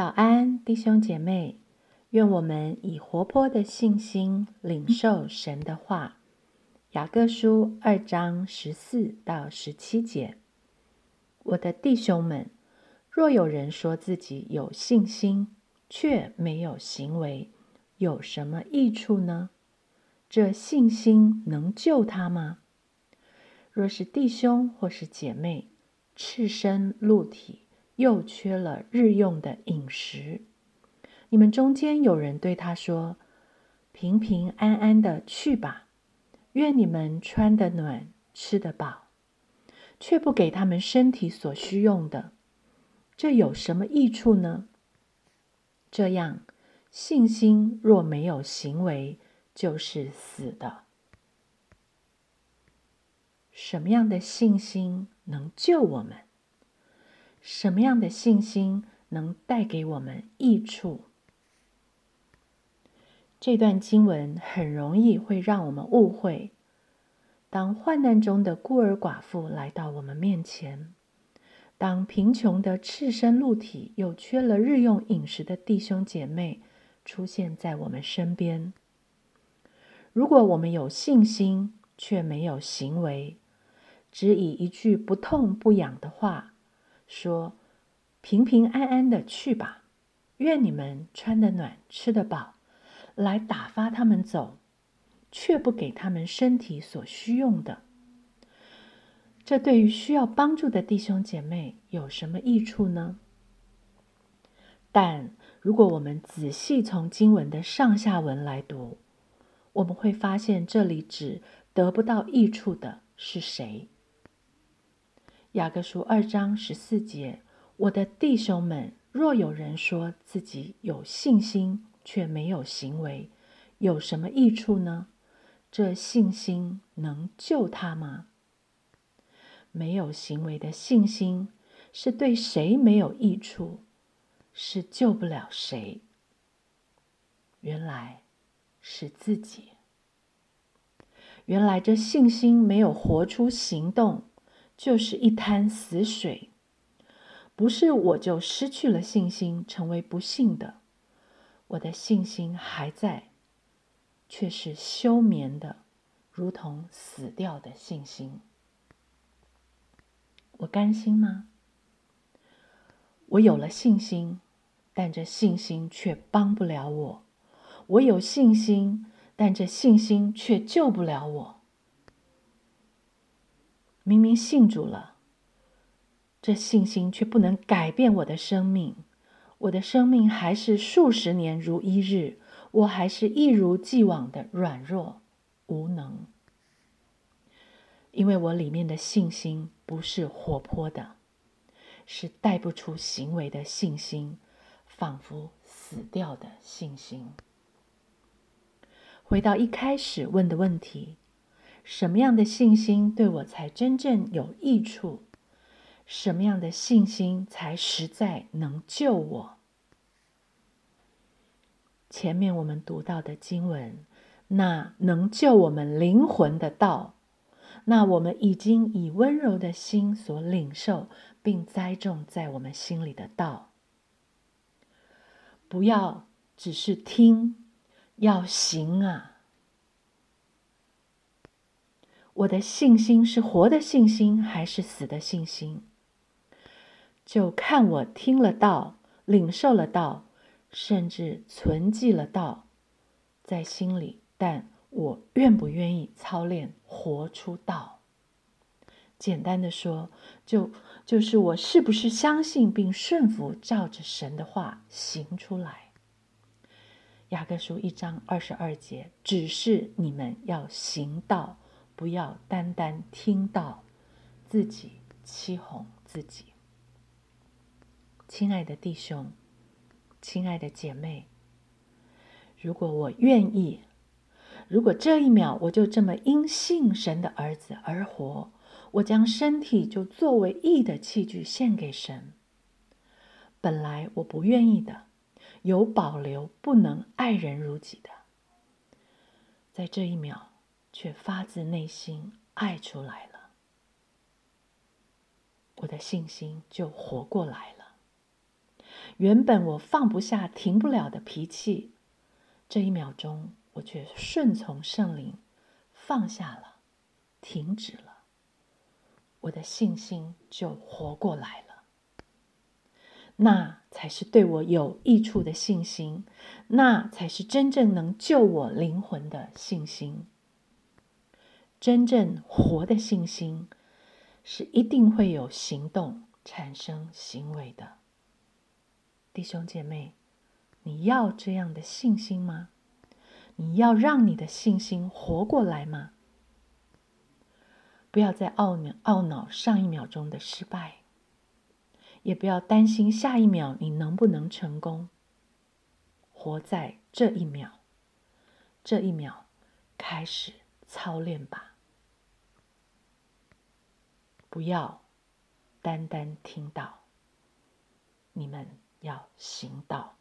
早安，弟兄姐妹！愿我们以活泼的信心领受神的话。雅各书二章十四到十七节：我的弟兄们，若有人说自己有信心，却没有行为，有什么益处呢？这信心能救他吗？若是弟兄或是姐妹赤身露体，又缺了日用的饮食，你们中间有人对他说：“平平安安的去吧，愿你们穿得暖，吃得饱。”却不给他们身体所需用的，这有什么益处呢？这样，信心若没有行为，就是死的。什么样的信心能救我们？什么样的信心能带给我们益处？这段经文很容易会让我们误会：当患难中的孤儿寡妇来到我们面前，当贫穷的赤身露体又缺了日用饮食的弟兄姐妹出现在我们身边，如果我们有信心却没有行为，只以一句不痛不痒的话。说：“平平安安的去吧，愿你们穿得暖，吃得饱，来打发他们走，却不给他们身体所需用的。这对于需要帮助的弟兄姐妹有什么益处呢？但如果我们仔细从经文的上下文来读，我们会发现这里指得不到益处的是谁？”雅各书二章十四节：“我的弟兄们，若有人说自己有信心，却没有行为，有什么益处呢？这信心能救他吗？没有行为的信心是对谁没有益处？是救不了谁？原来是自己。原来这信心没有活出行动。”就是一滩死水，不是我就失去了信心，成为不幸的。我的信心还在，却是休眠的，如同死掉的信心。我甘心吗？我有了信心，但这信心却帮不了我。我有信心，但这信心却救不了我。明明信主了，这信心却不能改变我的生命。我的生命还是数十年如一日，我还是一如既往的软弱无能，因为我里面的信心不是活泼的，是带不出行为的信心，仿佛死掉的信心。回到一开始问的问题。什么样的信心对我才真正有益处？什么样的信心才实在能救我？前面我们读到的经文，那能救我们灵魂的道，那我们已经以温柔的心所领受并栽种在我们心里的道，不要只是听，要行啊！我的信心是活的信心还是死的信心？就看我听了道、领受了道，甚至存记了道在心里，但我愿不愿意操练活出道？简单的说，就就是我是不是相信并顺服，照着神的话行出来？雅各书一章二十二节，只是你们要行道。不要单单听到自己欺哄自己，亲爱的弟兄，亲爱的姐妹，如果我愿意，如果这一秒我就这么因信神的儿子而活，我将身体就作为义的器具献给神。本来我不愿意的，有保留不能爱人如己的，在这一秒。却发自内心爱出来了，我的信心就活过来了。原本我放不下、停不了的脾气，这一秒钟我却顺从圣灵，放下了，停止了，我的信心就活过来了。那才是对我有益处的信心，那才是真正能救我灵魂的信心。真正活的信心，是一定会有行动产生行为的。弟兄姐妹，你要这样的信心吗？你要让你的信心活过来吗？不要再懊恼懊恼上一秒钟的失败。也不要担心下一秒你能不能成功。活在这一秒，这一秒开始操练吧。不要单单听到，你们要行道。